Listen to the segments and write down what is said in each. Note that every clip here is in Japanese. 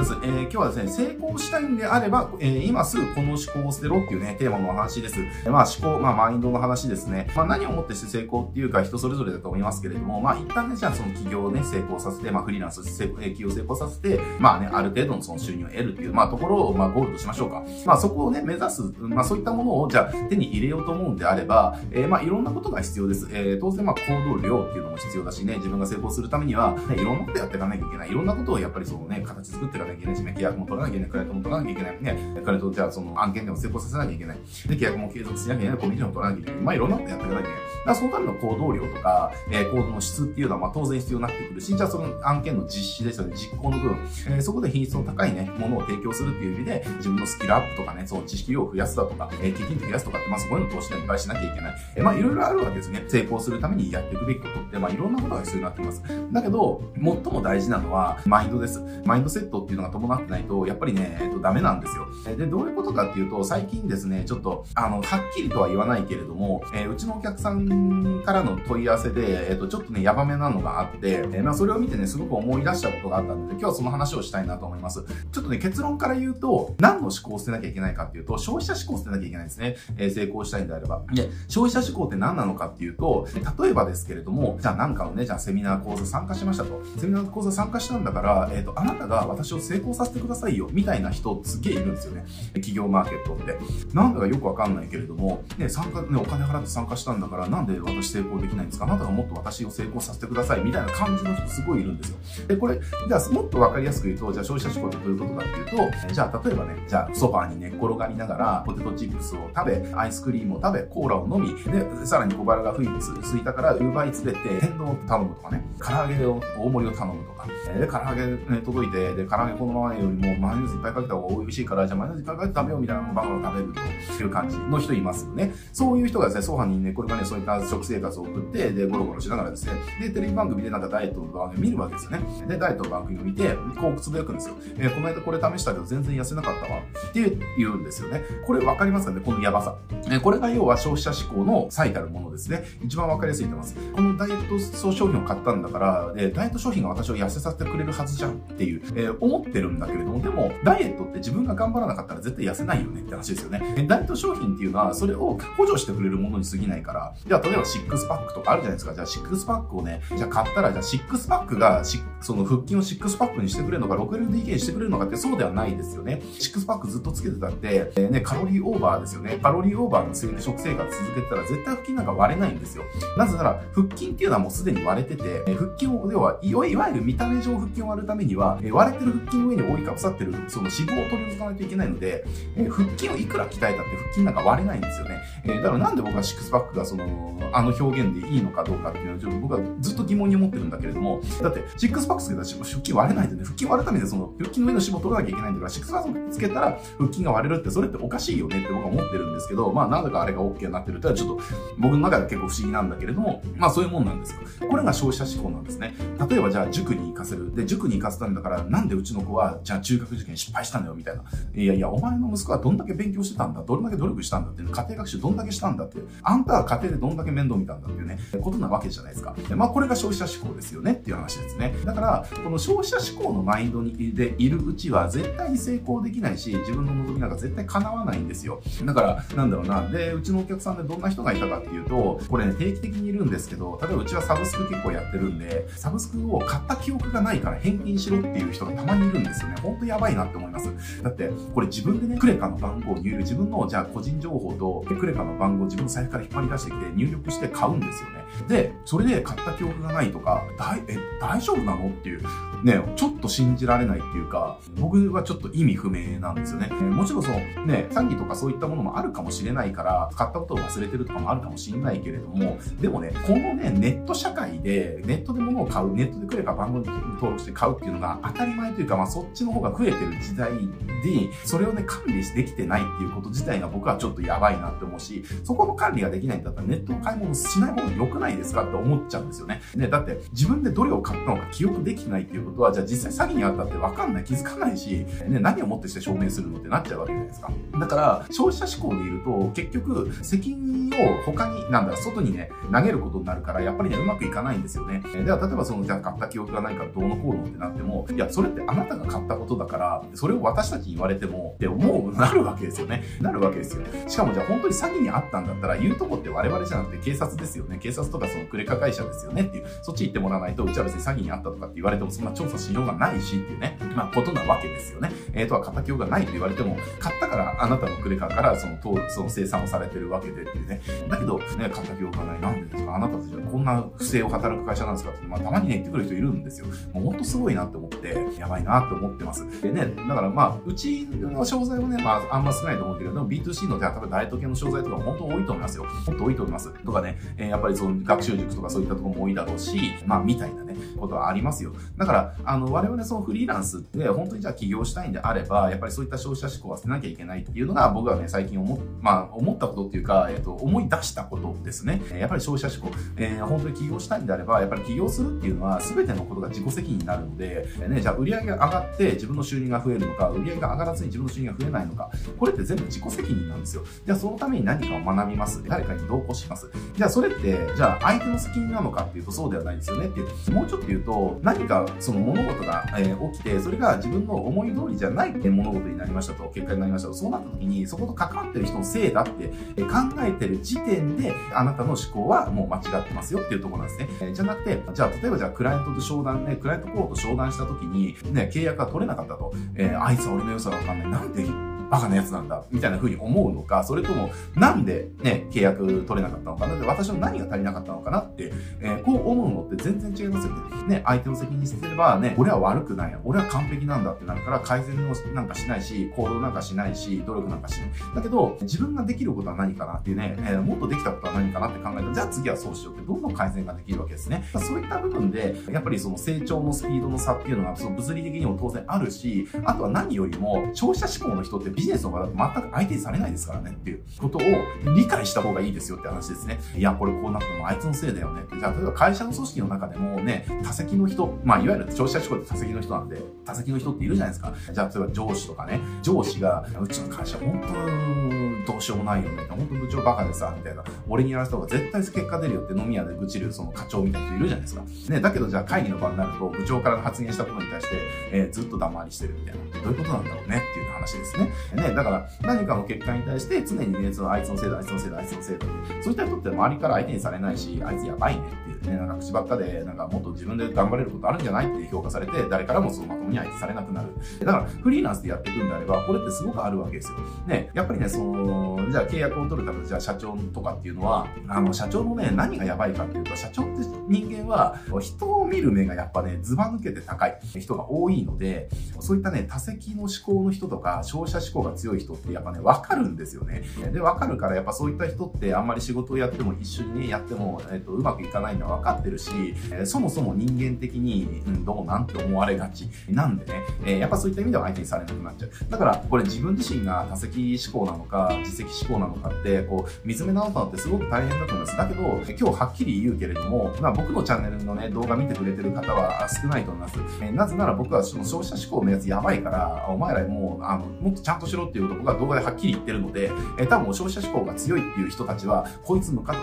です。えー、今日はですね、成功したいんであれば、えー、今すぐこの思考を捨てろっていうね、テーマのお話です。まあ思考、まあマインドの話ですね。まあ何をもってして成功っていうか人それぞれだと思いますけれども、まあ一旦ね、じゃあその企業をね、成功させて、まあフリーランス成功、企業を成功させて、まあね、ある程度のその収入を得るっていう、まあところを、まあゴールとしましょうか。まあそこをね、目指す、まあそういったものを、じゃあ手に入れようと思うんであれば、えー、まあいろんなことが必要です。えー、当然まあ行動量っていうのも必要だしね、自分が成功するためには、ね、いろんなことやっていかなきゃいけない。いろんなことをやっぱりそのね、形作っていかなきゃいけないし、契約も取らなきゃいけない、クライアントも取らなきゃいけないね、クライアントじゃあその案件でも成功させなきゃいけない。で、契約も継続しなきゃいけない、コミュニケーションも取らなきゃいけない。まあいろんなことやっていかなきゃいけない。だからそのための行動量とか、えー、行動の質っていうのはまあ当然必要になってくるし、じゃあその案件の実施ですよね、実行の部分。えー、そこで品質の高いね、ものを提供するっていう意味で、自分のスキルアップとかね、その知識量を増やすだとか、えー、基金増やすとかって、まあそういうの投資にいっぱいしなきゃいけない。えー、まあいろいろあるわけですね。成功するためにやっていくべきことって、まあいろんなことが必要になっています。だけど、最も大事なのは、マインドです。マインドセットっていうのが伴ってないと、やっぱりね、えっと、ダメなんですよ。で、どういうことかっていうと、最近ですね、ちょっと、あの、はっきりとは言わないけれども、えー、うちのお客さんからの問い合わせで、えっと、ちょっとね、ヤバめなのがあって、えー、まあ、それを見てね、すごく思い出したことがあったので、今日はその話をしたいなと思います。ちょっとね、結論から言うと、何の思考を捨てなきゃいけないかっていうと、消費者思考を捨てなきゃいけないんですね。えー、成功したいんであれば。で、消費者思考って何なのかっていうと、例えばですけれども、じゃあなんかのね、じゃあセミナー講座参加しましたと。セミナー講座参加したんだから、えっ、と、あなたが私を成功させてくださいよ、みたいな人すげえいるんですよね。企業マーケットって。なんだかよくわかんないけれども、ね、参加、ね、お金払って参加したんだから、なんで私成功できないんですか？あなたがもっと私を成功させてください、みたいな感じの人すごいいるんですよ。で、これ、じゃあもっとわかりやすく言うと、じゃあ消費者思考ってどういうことかっていうと、じゃあ例えばね、じゃあソファーに寝っ転がりながら、ポテトチップスを食べ、アイスクリームを食べ、コーラを飲み、で、さらに小腹が吹いてすいたから、ウーバーイーツでて、天丼を頼むとかね、唐揚げを、大盛りを頼むとか、で、唐揚げ、ね、届いて、で、唐揚げこのままよりもマヨネーズいっぱいかけた方が美味しいから、じゃあマヨネーズいっぱいかけて食べようみたいなのをバカバカ食べるという感じの人いますよね。そういう人がですね、ソファにね、これがね、そういった食生活を送って、で、ゴロゴロしながらですね、で、テレビ番組でなんかダイエットの番組見るわけですよね。で、ダイエットの番組を見て、こうつぶやくんですよ。えー、この間これ試したけど全然痩せなかったわ。って言うんですよね。これわかりますかねこのやばさ。えー、これが要は消費者志向の最たるものですね。一番わかりやすいと思います。このダイエット商品を買ったんだから、で、ダイエット商品が私を痩せさせてくれるはずじゃんっていう、えー、思ってるんだけれども、でも、ダイエットって自分が頑張らなかったら絶対痩せないよねって話ですよね。ダイエット商品っていうのは、それを補助してくれるものに過ぎないから、じゃあ、例えばシックスパックとかあるじゃないですか。じゃあ、シックスパックをね、じゃあ買ったら、じゃあ、シックスパックが、その腹筋をシックスパックにしてくれるのか、6LDK にしてくれるのかってそうではないですよね。シックスパックずっとつけてたって、えー、ね、カロリーオーバーですよね。カロリーオーバーの食生活続けてたら絶対腹筋なんか割れないんですよ。なぜなら、腹筋っていうのはもうすでに割れてて、えー、腹筋を、要は、いわゆる見た目上腹筋を割るためには、えー、割れてる腹筋の上に覆いかぶさってる、その脂肪を取り除かないといけないので、えー、腹筋をいくら鍛えたって腹筋なんか割れないんですよね。えー、だからなんで僕はシックスパックがその、あの表現でいいのかどうかっていうのは、ちょっと僕はずっと疑問に思ってるんだけれども、だって、シックスパックつけたら腹筋割れないでね、腹筋割るためにその、腹筋の上の脂肪取らなきゃいけないんだから、シックスパックつけたら腹筋が割れるって、それっておかしいよねって僕は思ってるんですけど、まあなんだかあれが OK になってるってのはちょっと僕の中では結構不思議なんだけれども、まあそういうもんなんですよ。これが消費者思考なんですね。例えばじゃあ塾に行かせる。で、塾に行かせたんだから、なんでうちの子は、じゃあ中学受験失敗したのよ、みたいな。いやいや、お前の息子はどんだけ勉強してたんだ、どれだけ努力したんだっていう、家庭学習どんだけしたんだって、あんたは家庭でどんだけ面倒見たんだっていうね、ことなわけじゃないですか。でまあこれが消費者志向ですよねっていう話ですね。だから、からこの消費者志向のマインドにでいるうちは絶対に成功できないし、自分の望みなんか絶対叶わないんですよ。だから、なんだろうな。で、うちのお客さんでどんな人がいたかっていうと、これね、定期的にいるんですけど、例えばうちはサブスク結構やってるんで、サブスクを買った記憶がないから返金しろっていう人がたまにいるんですよね。ほんとやばいなって思います。だって、これ自分でね、クレカの番号を入力、自分のじゃあ個人情報とクレカの番号自分の財布から引っ張り出してきて入力して買うんですよね。で、それで買った記憶がないとか、だい、え、大丈夫なの？っていう、ね、ちょっと信じられないっていうか、僕はちょっと意味不明なんですよね。もちろんその、ね、詐欺とかそういったものもあるかもしれないから、買ったことを忘れてるとかもあるかもしれないけれども、でもね、このね、ネット社会で、ネットで物を買う、ネットでクレカ番号に登録して買うっていうのが当たり前というか、まあそっちの方が増えてる時代で、それをね、管理できてないっていうこと自体が僕はちょっとやばいなって思うし、そこの管理ができないんだったらネットの買い物しない方が良くないですかって思っちゃうんですよね。ね、だって自分でどれを買ったのか記憶できないっていうことは、じゃあ実際詐欺にあったってわかんない、気づかないし、ね、何をもってして証明するのってなっちゃうわけじゃないですか。だから、消費者志向でいると、結局、責任を他に、なんだ、外にね、投げることになるから、やっぱりね、うまくいかないんですよね。では、例えばその、じゃあ買った記憶がないからどうのこうのってなっても、いや、それってあなたが買ったことだから、それを私たちに言われても、って思う、なるわけですよね。なるわけですよ。しかもじゃあ本当に詐欺にあったんだったら、言うとこって我々じゃなくて警察ですよね。警察とかそのクレカ会社ですよねっていう、そっち行ってもらわないと、うちは別に詐欺にあったとかって言われても、そんな調査しようがないしっていうね、まあ、ことなわけですよね。えー、とは、買った記憶がないと言われても、買ったからあなたのクレカからその、その生産をされてるわけでっていうね。だけど、ね、買った記憶がない。なんでですか？あなたたちはこんな不正を働く会社なんですかって、まあ、たまにね、言ってくる人いるんですよ。もうほんとすごいなって思って、やばいなって思ってます。でね、だからまあ、うちの商材はね、まあ、あんま少ないと思うけれども、B2C の、例えばダイエット系の商材とかも本当多いと思いますよ。本当多いと思います。とかね、えー、やっぱりその学習塾とかそういったところも多いだろうし、まあ、みたいなね、ことはありますよ。だから、あの、我々そのフリーランスって本当にじゃあ起業したいんであれば、やっぱりそういった消費者志向は捨てなきゃいけないっていうのが僕はね、最近思、まあ、思ったことっていうか、えっ、と、思い出したことですね。やっぱり消費者志向、えー、本当に起業したいんであれば、やっぱり起業するっていうのは全てのことが自己責任になるので、ね、じゃあ売り上げが上がって自分の収入が増えるのか、売り上げが上がらずに自分の収入が増えないのか、これって全部自己責任なんですよ。じゃあそのために何かを学びます。誰かに同行します。じゃあそれって、じゃあ相手の責任なのかっていうとそうではないですよねっていう。もうちょっと言うと、何かその物事が、えー、起きて、それが自分の思い通りじゃないって物事になりましたと、結果になりましたと、そうなった時に、そこと関わってる人のせいだって考えてる時点で、あなたの思考はもう間違ってますよっていうところなんですね。えー、じゃなくて、じゃあ例えばじゃあクライアントと商談ね、クライアントコーと商談した時に、ね、契約が取れなかったと、えー、あいつは俺の良さがわかんない。なんでバカなやつなんだ、みたいな風に思うのか、それとも、なんでね、契約取れなかったのかな、私の何が足りなかったのかなって、えー、こう思うのって全然違いますよね。ね、相手の責任してればね、俺は悪くない、俺は完璧なんだってなるから、改善をなんかしないし、行動なんかしないし、努力なんかしない。だけど、自分ができることは何かなっていうね、えー、もっとできたことは何かなって考えたら、じゃあ次はそうしようって、どんどん改善ができるわけですね。そういった部分で、やっぱりその成長のスピードの差っていうのが、その物理的にも当然あるし、あとは何よりも、消費者志向の人ってビジネスの場だと全く相手にされないですからねっていうことを理解した方がいいですよって話ですね。いや、これこうなったのもあいつのせいだよねって。じゃあ、例えば会社の組織の中でもね、多席の人、まあ、いわゆる消費者志向って多席の人なんで、多席の人っているじゃないですか。じゃあ、例えば上司とかね、上司が、うちの会社本当どうしようもないよね。本当部長バカでさ、みたいな。俺にやらせた方が絶対結果出るよって飲み屋で愚痴るその課長みたいな人いるじゃないですか。ね、だけどじゃあ会議の場になると部長から発言したことに対して、えー、ずっと黙りしてるみたいな。どういうことなんだろうねっていう話ですね。ね、だから何かの結果に対して常にね、そのあいつのせいだ、あいつのせいだ、あいつのせいだってそういった人って周りから相手にされないし、あいつやばいねっていうね、なんか口ばっかで、なんかもっと自分で頑張れることあるんじゃないって評価されて、誰からもそのまともに相手されなくなる。だから、フリーランスでやっていくんであれば、これってすごくあるわけですよ。ね、やっぱりね、その、じゃあ契約を取るためじゃあ社長とかっていうのは、あの、社長のね、何がやばいかっていうと、社長って人間は、人を見る目がやっぱね、ずば抜けて高い人が多いので、そういったね、多席の思考の人とか、消費者思考が強い人ってやっぱね、わかるんですよね。で、わかるから、やっぱそういった人ってあんまり仕事をやっても一緒にね、やっても、えっと、うまくいかないのは分かってるし、えそもそも人間的に、うん、どうなんて思われがちなんでね、えやっぱそういった意味では相手にされなくなっちゃう。だから、これ自分自身が多席思考なのか、実績思考なのかって、こう、見つめ直すのってすごく大変だと思います。だけど、今日はっきり言うけれども、まあ僕のチャンネルのね、動画見てくれてる方は少ないと思います。えなぜなら僕はその消費者思考のやつやばいから、お前らもう、あもっとちゃんとしろっていうことを僕は動画ではっきり言ってるので、え多分消費者思考が強いっていう人たちは、こいつムカ、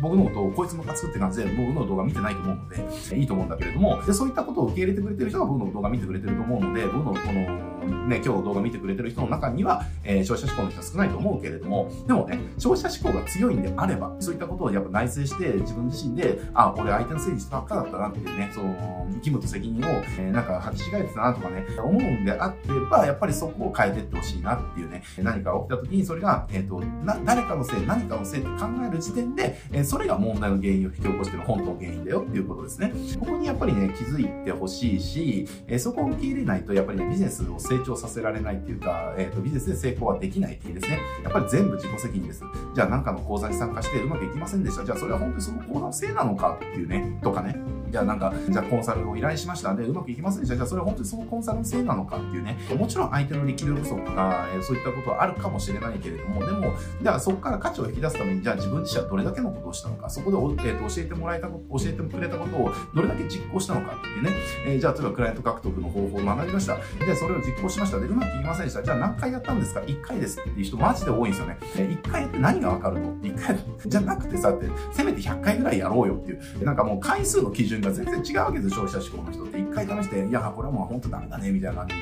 僕のことをこいつムカつくって感じで僕の動画見てないと思うので、えいいと思うんだけれども、でそういったことを受け入れてくれてる人が僕の動画見てくれてると思うので、僕のこの、ね、今日動画見てくれてる人の中には、えー、消費者思考の人は少ないと思うけれども、でもね、消費者思考が強いんであれば、そういったことをやっぱ内省して、自分自身で、あ、俺相手のせいにしたばっかだったなっていうね、その、義務と責任を、えー、なんか履き違えてたなとかね、思うんであってば、やっぱりそこを変えてってほしいなっていうね、何か起きた時にそれが、えっ、ー、と、な、誰かのせい、何かのせいって考える時点で、えー、それが問題の原因を引き起こしてる本当の原因だよっていうことですね。ここにやっぱりね、気づいてほしいし、えー、そこを受け入れないと、やっぱりね、ビジネスを成長させられないっていうか、えっ、と、ビジネスで成功はできないっていうですね。やっぱり全部自己責任です。じゃあ何かの講座に参加してうまくいきませんでした。じゃあそれは本当にその講座のせいなのかっていうね、とかね。じゃあなんか、じゃあコンサルを依頼しました。で、うまくいきませんでした。じゃあそれは本当にそのコンサルのせいなのかっていうね。もちろん相手の力量不足とか、えそういったことはあるかもしれないけれども、でも、じゃあそこから価値を引き出すために、じゃあ自分自身はどれだけのことをしたのか、そこで、えー、と教えてもらえたこと、教えてくれたことをどれだけ実行したのかっていうね。えー、じゃあ例えばクライアント獲得の方法を学びました。で、それを実行しました。で、うまくいきませんでした。じゃあ何回やったんですか ?1 回ですっていう人マジで多いんですよね。えー、1回やって何がわかるの？って、1回じゃなくてさって、せめて100回ぐらいやろうよっていう。なんかもう回数の基準が全然違うわけです消費者志向の人って。1回試して、いや、これはもう本当ダメだね、みたいな感じで、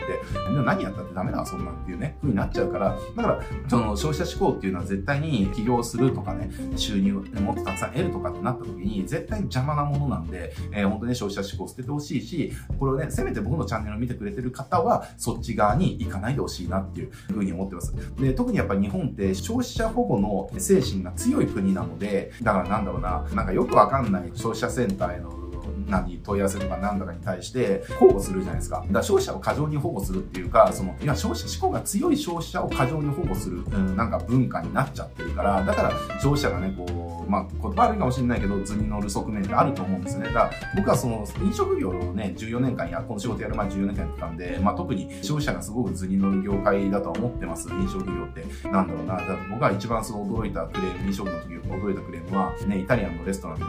何やったってダメだ、そんなんっていうね、風になっちゃうから、だから、その消費者志向っていうのは絶対に起業するとかね、収入もっとたくさん得るとかってなった時に、絶対に邪魔なものなんで、えー、本当に消費者志向捨ててほしいし、これをね、せめて僕のチャンネルを見てくれてる方は、そっち側に行かないでほしいなっていう風に思ってます。で、特にやっぱり日本って消費者保護の精神が強い国なので、だからなんだろうな、なんかよくわかんない消費者センターへの何問い合わせとか何だかに対して保護するじゃないですか。だから消費者を過剰に保護するっていうか、その、いや、消費者志向が強い消費者を過剰に保護する、うん、なんか文化になっちゃってるから、だから消費者がね、こう、まあ、言葉悪いかもしれないけど、図に乗る側面があると思うんですね。だから、僕はその、飲食業をね、14年間や、この仕事やる前14年間やってたんで、まあ、特に消費者がすごく図に乗る業界だとは思ってます。飲食業って。なんだろうな。だ僕が一番その驚いたクレーム、飲食の時驚いたクレームは、ね、イタリアンのレストランで、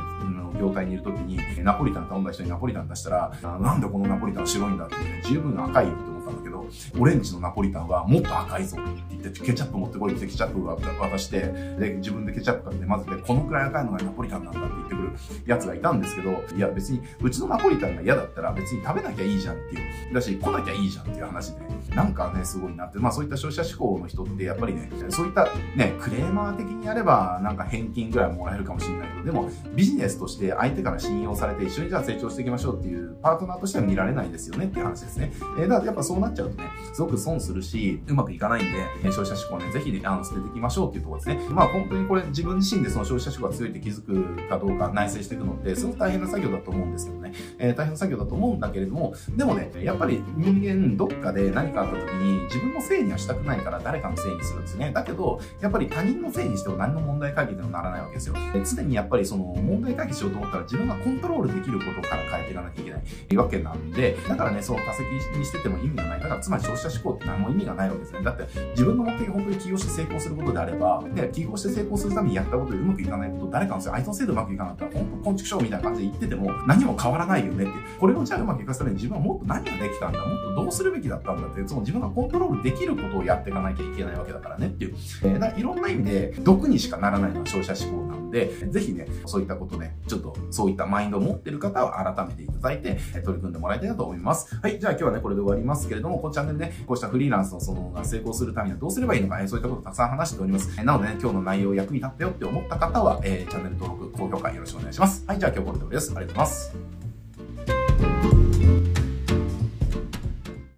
業界にいる時に、ナポリタン頼んだ人にナポリタン出したら、なんでこのナポリタン白いんだって、十分赤いよって思ったんだけど、オレンジのナポリタンはもっと赤いぞって言って、ケチャップ持ってこいってケチャップ渡して、で、自分でケチャップかけて混ぜて、このくらい赤いのがナポリタンなんだって言ってくるやつがいたんですけど、いや別に、うちのナポリタンが嫌だったら別に食べなきゃいいじゃんっていう、だし、来なきゃいいじゃんっていう話で、なんかね、すごいなって、まあそういった消費者志向の人ってやっぱりね、そういったね、クレーマー的にやれば、なんか返金ぐらいもらえるかもしれないけど、でもビジネスとして相手から信用されて一緒にじゃあ成長していきましょうっていうパートナーとしては見られないですよねっていう話ですね。えー、だからやっぱそうなっちゃうとね、すごく損するし、うまくいかないんで、消費者志向ね、ぜひ、あの、捨てていきましょうっていうところですね。まあ本当にこれ自分自身でその消費者志向が強いって気づくかどうか内省していくのって、すごく大変な作業だと思うんですけどね。えー、大変な作業だと思うんだけれども、でもね、やっぱり人間どっかで何かあった時に自分のせいにはしたくないから誰かのせいにするんですね。だけど、やっぱり他人のせいにしても何の問題解決にもならないわけですよ。常にやっぱりその問題解決しようと思ったら自分がコントロールできることから変えていかなきゃいけないわけなんで、だからね、そう多席にしてても意味がない。だからつまり消費者志向って何も意味がないわけですね。だって自分の目的が本当に起業して成功することであれば、で、起業して成功するためにやったことでうまくいかないこと、誰かのせい、あいつのせいでうまくいかなかったら、本当昆虫症みたいな感じで言ってても何も変わらないよねって。これをじゃあうまくいかすために自分はもっと何ができたんだ、もっとどうするべきだったんだって、その自分がコントロールできることをやっていかなきゃいけないわけだからねっていう。えー、だいろんな意味で毒にしかならないのは消費者志向で、ぜひね、そういったことね、ちょっとそういったマインドを持ってる方は改めていただいて、取り組んでもらいたいなと思います。はい、じゃあ今日はね、これで終わりますけれども、このチャンネルね、こうしたフリーランスのそのが成功するためにはどうすればいいのか、そういったことをたくさん話しております。なのでね、今日の内容役に立ったよって思った方は、え、チャンネル登録、高評価よろしくお願いします。はい、じゃあ今日これで終わりです。ありがとうございます。